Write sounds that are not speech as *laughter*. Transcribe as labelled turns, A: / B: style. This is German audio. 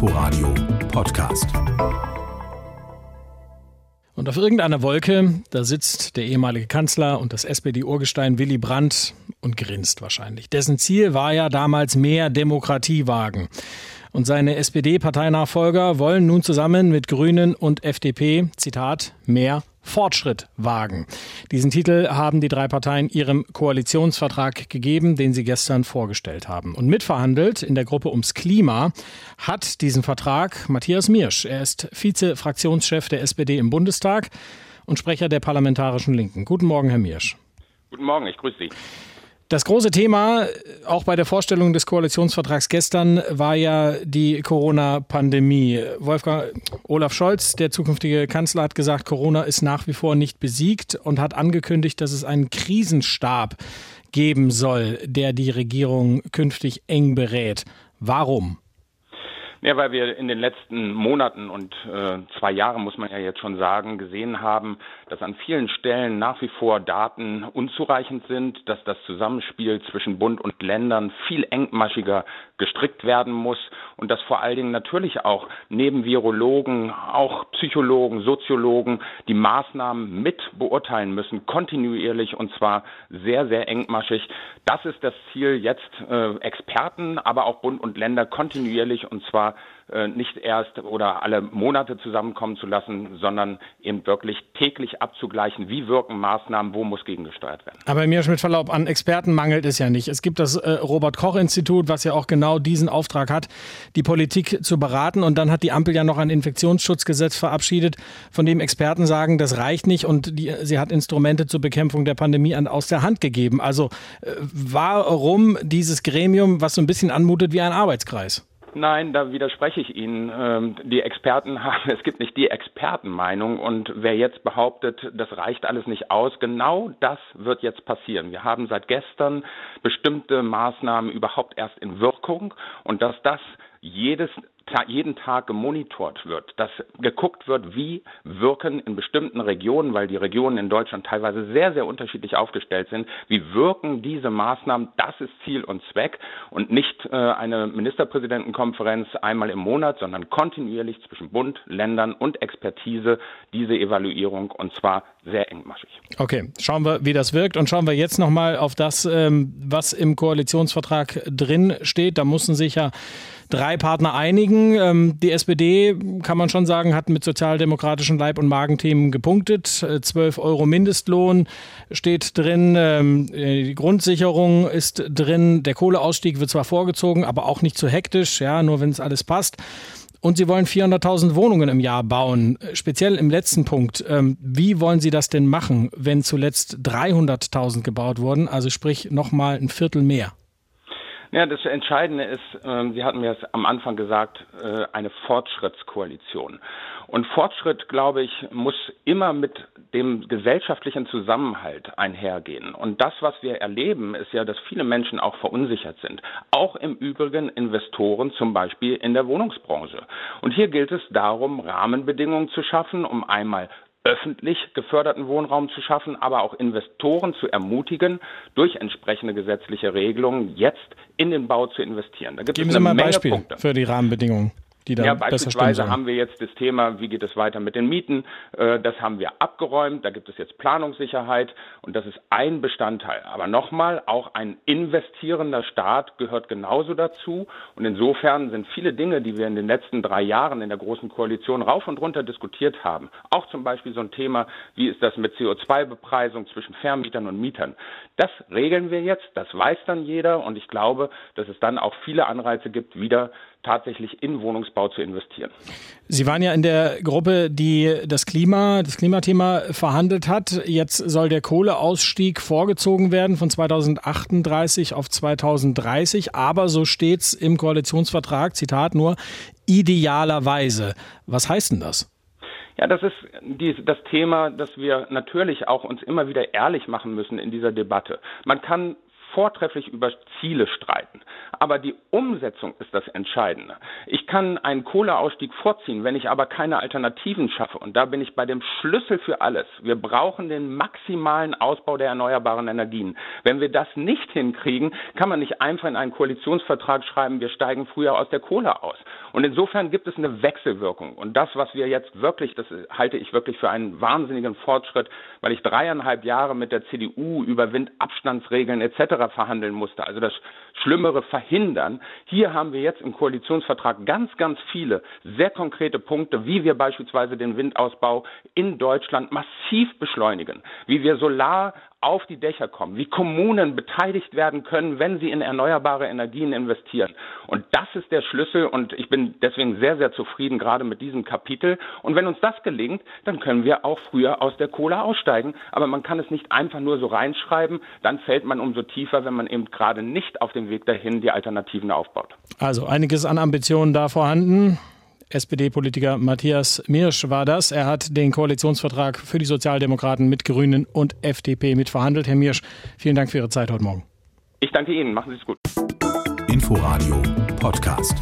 A: Inforadio Podcast.
B: Und auf irgendeiner Wolke, da sitzt der ehemalige Kanzler und das SPD-Urgestein Willy Brandt und grinst wahrscheinlich. Dessen Ziel war ja damals mehr Demokratie wagen. Und seine SPD-Parteinachfolger wollen nun zusammen mit Grünen und FDP, Zitat, mehr Fortschritt wagen. Diesen Titel haben die drei Parteien ihrem Koalitionsvertrag gegeben, den sie gestern vorgestellt haben. Und mitverhandelt in der Gruppe ums Klima hat diesen Vertrag Matthias Miersch. Er ist Vize-Fraktionschef der SPD im Bundestag und Sprecher der Parlamentarischen Linken. Guten Morgen, Herr Miersch.
C: Guten Morgen, ich grüße Sie.
B: Das große Thema, auch bei der Vorstellung des Koalitionsvertrags gestern, war ja die Corona-Pandemie. Wolfgang Olaf Scholz, der zukünftige Kanzler, hat gesagt, Corona ist nach wie vor nicht besiegt und hat angekündigt, dass es einen Krisenstab geben soll, der die Regierung künftig eng berät. Warum?
C: Ja, weil wir in den letzten Monaten und äh, zwei Jahren, muss man ja jetzt schon sagen, gesehen haben, dass an vielen Stellen nach wie vor Daten unzureichend sind, dass das Zusammenspiel zwischen Bund und Ländern viel engmaschiger gestrickt werden muss und dass vor allen Dingen natürlich auch neben Virologen, auch Psychologen, Soziologen die Maßnahmen mit beurteilen müssen, kontinuierlich und zwar sehr, sehr engmaschig. Das ist das Ziel jetzt, äh, Experten, aber auch Bund und Länder kontinuierlich und zwar äh, nicht erst oder alle Monate zusammenkommen zu lassen, sondern eben wirklich täglich abzugleichen, wie wirken Maßnahmen, wo muss gegengesteuert werden.
B: Aber mir mit Verlaub an Experten mangelt es ja nicht. Es gibt das äh, Robert Koch Institut, was ja auch genau diesen Auftrag hat, die Politik zu beraten. Und dann hat die Ampel ja noch ein Infektionsschutzgesetz verabschiedet, von dem Experten sagen, das reicht nicht und die, sie hat Instrumente zur Bekämpfung der Pandemie an, aus der Hand gegeben. Also äh, warum dieses Gremium, was so ein bisschen anmutet wie ein Arbeitskreis?
C: Nein, da widerspreche ich Ihnen. Ähm, die Experten *laughs* haben, es gibt nicht die Expertenmeinung und wer jetzt behauptet, das reicht alles nicht aus, genau das wird jetzt passieren. Wir haben seit gestern bestimmte Maßnahmen überhaupt erst in Wirkung und dass das jedes jeden Tag gemonitort wird, dass geguckt wird, wie wirken in bestimmten Regionen, weil die Regionen in Deutschland teilweise sehr, sehr unterschiedlich aufgestellt sind, wie wirken diese Maßnahmen, das ist Ziel und Zweck und nicht äh, eine Ministerpräsidentenkonferenz einmal im Monat, sondern kontinuierlich zwischen Bund, Ländern und Expertise diese Evaluierung und zwar sehr engmaschig.
B: Okay, schauen wir, wie das wirkt und schauen wir jetzt nochmal auf das, ähm, was im Koalitionsvertrag drin steht. Da mussten sich ja drei Partner einigen. Ähm, die SPD, kann man schon sagen, hat mit sozialdemokratischen Leib- und Magenthemen gepunktet. 12 äh, Euro Mindestlohn steht drin. Ähm, äh, die Grundsicherung ist drin. Der Kohleausstieg wird zwar vorgezogen, aber auch nicht zu hektisch, ja, nur wenn es alles passt. Und Sie wollen 400.000 Wohnungen im Jahr bauen. Speziell im letzten Punkt. Ähm, wie wollen Sie das denn machen, wenn zuletzt 300.000 gebaut wurden? Also sprich nochmal ein Viertel mehr.
C: Ja, das Entscheidende ist, äh, Sie hatten mir es am Anfang gesagt, äh, eine Fortschrittskoalition. Und Fortschritt, glaube ich, muss immer mit dem gesellschaftlichen Zusammenhalt einhergehen. Und das, was wir erleben, ist ja, dass viele Menschen auch verunsichert sind. Auch im Übrigen Investoren, zum Beispiel in der Wohnungsbranche. Und hier gilt es darum, Rahmenbedingungen zu schaffen, um einmal öffentlich geförderten Wohnraum zu schaffen, aber auch Investoren zu ermutigen, durch entsprechende gesetzliche Regelungen jetzt in den Bau zu investieren.
B: Da gibt Geben Sie mal ein Beispiel Punkte. für die Rahmenbedingungen die dann
C: ja, beispielsweise haben wir jetzt das Thema, wie geht es weiter mit den Mieten? Äh, das haben wir abgeräumt. Da gibt es jetzt Planungssicherheit und das ist ein Bestandteil. Aber nochmal, auch ein investierender Staat gehört genauso dazu. Und insofern sind viele Dinge, die wir in den letzten drei Jahren in der Großen Koalition rauf und runter diskutiert haben, auch zum Beispiel so ein Thema, wie ist das mit CO2-Bepreisung zwischen Vermietern und Mietern? Das regeln wir jetzt, das weiß dann jeder und ich glaube, dass es dann auch viele Anreize gibt, wieder tatsächlich in Wohnungsbau zu investieren.
B: Sie waren ja in der Gruppe, die das Klima, das Klimathema verhandelt hat. Jetzt soll der Kohleausstieg vorgezogen werden von 2038 auf 2030. Aber so steht es im Koalitionsvertrag, Zitat nur, idealerweise. Was heißt denn das?
C: Ja, das ist die, das Thema, das wir natürlich auch uns immer wieder ehrlich machen müssen in dieser Debatte. Man kann vortrefflich über Ziele streiten. Aber die Umsetzung ist das Entscheidende. Ich kann einen Kohleausstieg vorziehen, wenn ich aber keine Alternativen schaffe. Und da bin ich bei dem Schlüssel für alles. Wir brauchen den maximalen Ausbau der erneuerbaren Energien. Wenn wir das nicht hinkriegen, kann man nicht einfach in einen Koalitionsvertrag schreiben, wir steigen früher aus der Kohle aus. Und insofern gibt es eine Wechselwirkung. Und das, was wir jetzt wirklich, das halte ich wirklich für einen wahnsinnigen Fortschritt, weil ich dreieinhalb Jahre mit der CDU über Windabstandsregeln etc. verhandeln musste. Also das Schlimmere verhindern. Hier haben wir jetzt im Koalitionsvertrag ganz, ganz viele sehr konkrete Punkte, wie wir beispielsweise den Windausbau in Deutschland massiv beschleunigen, wie wir Solar auf die Dächer kommen, wie Kommunen beteiligt werden können, wenn sie in erneuerbare Energien investieren. Und das ist der Schlüssel und ich bin deswegen sehr, sehr zufrieden gerade mit diesem Kapitel. Und wenn uns das gelingt, dann können wir auch früher aus der Kohle aussteigen. Aber man kann es nicht einfach nur so reinschreiben, dann fällt man umso tiefer, wenn man eben gerade nicht auf dem Weg dahin die Alternativen aufbaut.
B: Also einiges an Ambitionen da vorhanden. SPD-Politiker Matthias Mirsch war das. Er hat den Koalitionsvertrag für die Sozialdemokraten mit Grünen und FDP mitverhandelt. Herr Mirsch, vielen Dank für Ihre Zeit heute Morgen.
C: Ich danke Ihnen. Machen Sie es gut.
A: Inforadio Podcast.